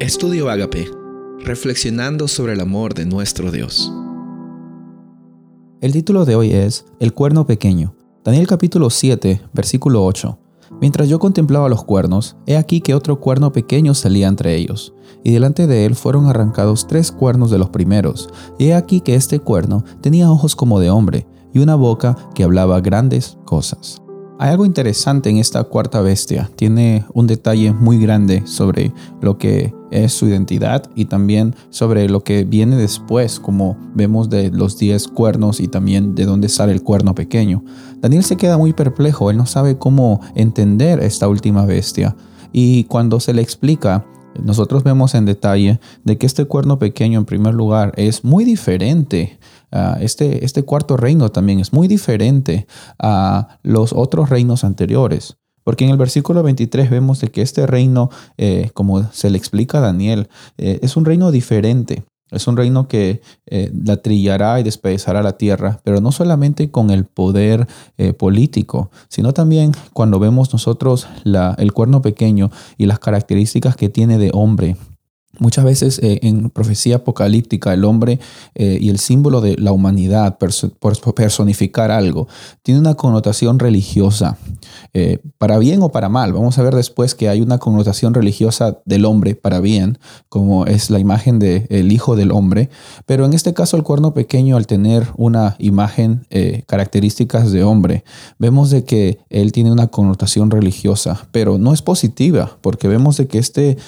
Estudio Agape, reflexionando sobre el amor de nuestro Dios. El título de hoy es El cuerno pequeño. Daniel capítulo 7, versículo 8. Mientras yo contemplaba los cuernos, he aquí que otro cuerno pequeño salía entre ellos, y delante de él fueron arrancados tres cuernos de los primeros, y he aquí que este cuerno tenía ojos como de hombre, y una boca que hablaba grandes cosas. Hay algo interesante en esta cuarta bestia. Tiene un detalle muy grande sobre lo que es su identidad y también sobre lo que viene después, como vemos de los diez cuernos y también de dónde sale el cuerno pequeño. Daniel se queda muy perplejo, él no sabe cómo entender esta última bestia. Y cuando se le explica, nosotros vemos en detalle de que este cuerno pequeño en primer lugar es muy diferente Ah, este, este cuarto reino también es muy diferente a los otros reinos anteriores. Porque en el versículo 23 vemos de que este reino, eh, como se le explica a Daniel, eh, es un reino diferente. Es un reino que eh, la trillará y despedazará la tierra, pero no solamente con el poder político, sino también cuando vemos nosotros el cuerno pequeño y las características que tiene de hombre, Muchas veces eh, en profecía apocalíptica el hombre eh, y el símbolo de la humanidad, por personificar algo, tiene una connotación religiosa, eh, para bien o para mal. Vamos a ver después que hay una connotación religiosa del hombre para bien, como es la imagen del Hijo del Hombre, pero en este caso el cuerno pequeño al tener una imagen, características de hombre, vemos de que él tiene una connotación religiosa, pero no es positiva, porque vemos de que este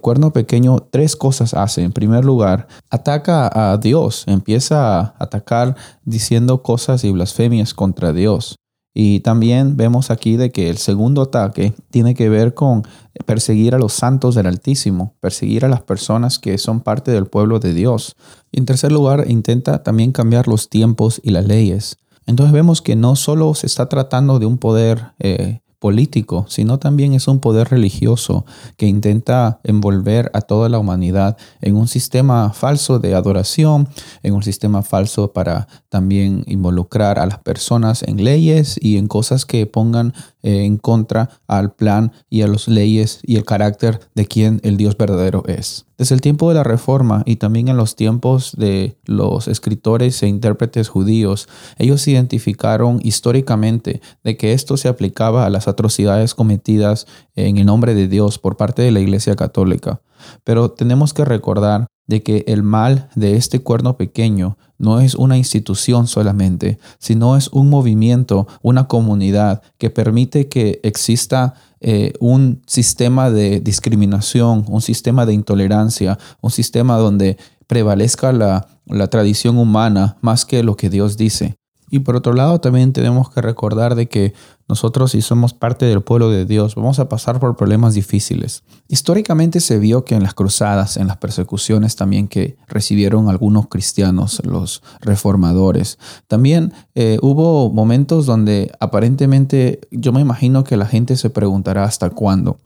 cuerno pequeño tres cosas hace. En primer lugar, ataca a Dios, empieza a atacar diciendo cosas y blasfemias contra Dios. Y también vemos aquí de que el segundo ataque tiene que ver con perseguir a los santos del Altísimo, perseguir a las personas que son parte del pueblo de Dios. Y en tercer lugar, intenta también cambiar los tiempos y las leyes. Entonces vemos que no solo se está tratando de un poder eh, político, sino también es un poder religioso que intenta envolver a toda la humanidad en un sistema falso de adoración, en un sistema falso para también involucrar a las personas en leyes y en cosas que pongan eh, en contra al plan y a las leyes y el carácter de quien el Dios verdadero es. Desde el tiempo de la Reforma y también en los tiempos de los escritores e intérpretes judíos, ellos identificaron históricamente de que esto se aplicaba a las atrocidades cometidas en el nombre de Dios por parte de la Iglesia Católica. Pero tenemos que recordar de que el mal de este cuerno pequeño no es una institución solamente, sino es un movimiento, una comunidad que permite que exista eh, un sistema de discriminación, un sistema de intolerancia, un sistema donde prevalezca la, la tradición humana más que lo que Dios dice. Y por otro lado, también tenemos que recordar de que nosotros, si somos parte del pueblo de Dios, vamos a pasar por problemas difíciles. Históricamente se vio que en las cruzadas, en las persecuciones también que recibieron algunos cristianos, los reformadores, también eh, hubo momentos donde aparentemente yo me imagino que la gente se preguntará hasta cuándo.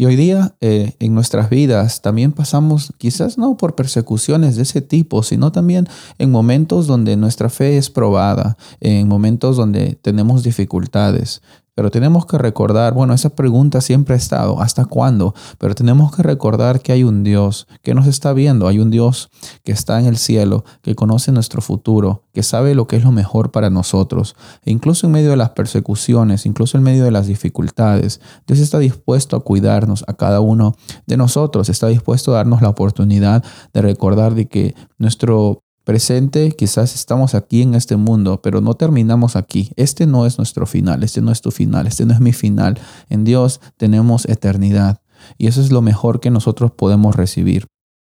Y hoy día eh, en nuestras vidas también pasamos quizás no por persecuciones de ese tipo, sino también en momentos donde nuestra fe es probada, en momentos donde tenemos dificultades. Pero tenemos que recordar, bueno, esa pregunta siempre ha estado, ¿hasta cuándo? Pero tenemos que recordar que hay un Dios que nos está viendo, hay un Dios que está en el cielo, que conoce nuestro futuro, que sabe lo que es lo mejor para nosotros. E incluso en medio de las persecuciones, incluso en medio de las dificultades, Dios está dispuesto a cuidarnos a cada uno de nosotros, está dispuesto a darnos la oportunidad de recordar de que nuestro presente, quizás estamos aquí en este mundo, pero no terminamos aquí. Este no es nuestro final, este no es tu final, este no es mi final. En Dios tenemos eternidad y eso es lo mejor que nosotros podemos recibir.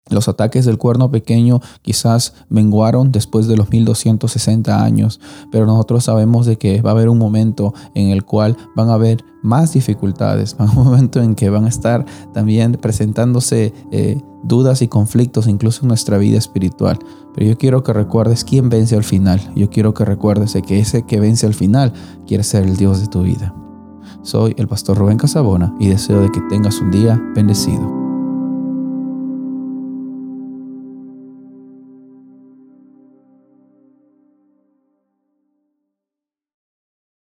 Los ataques del cuerno pequeño quizás menguaron después de los 1260 años, pero nosotros sabemos de que va a haber un momento en el cual van a haber más dificultades, un momento en que van a estar también presentándose eh, dudas y conflictos incluso en nuestra vida espiritual. Pero yo quiero que recuerdes quién vence al final. Yo quiero que recuerdes que ese que vence al final quiere ser el Dios de tu vida. Soy el pastor Rubén Casabona y deseo de que tengas un día bendecido.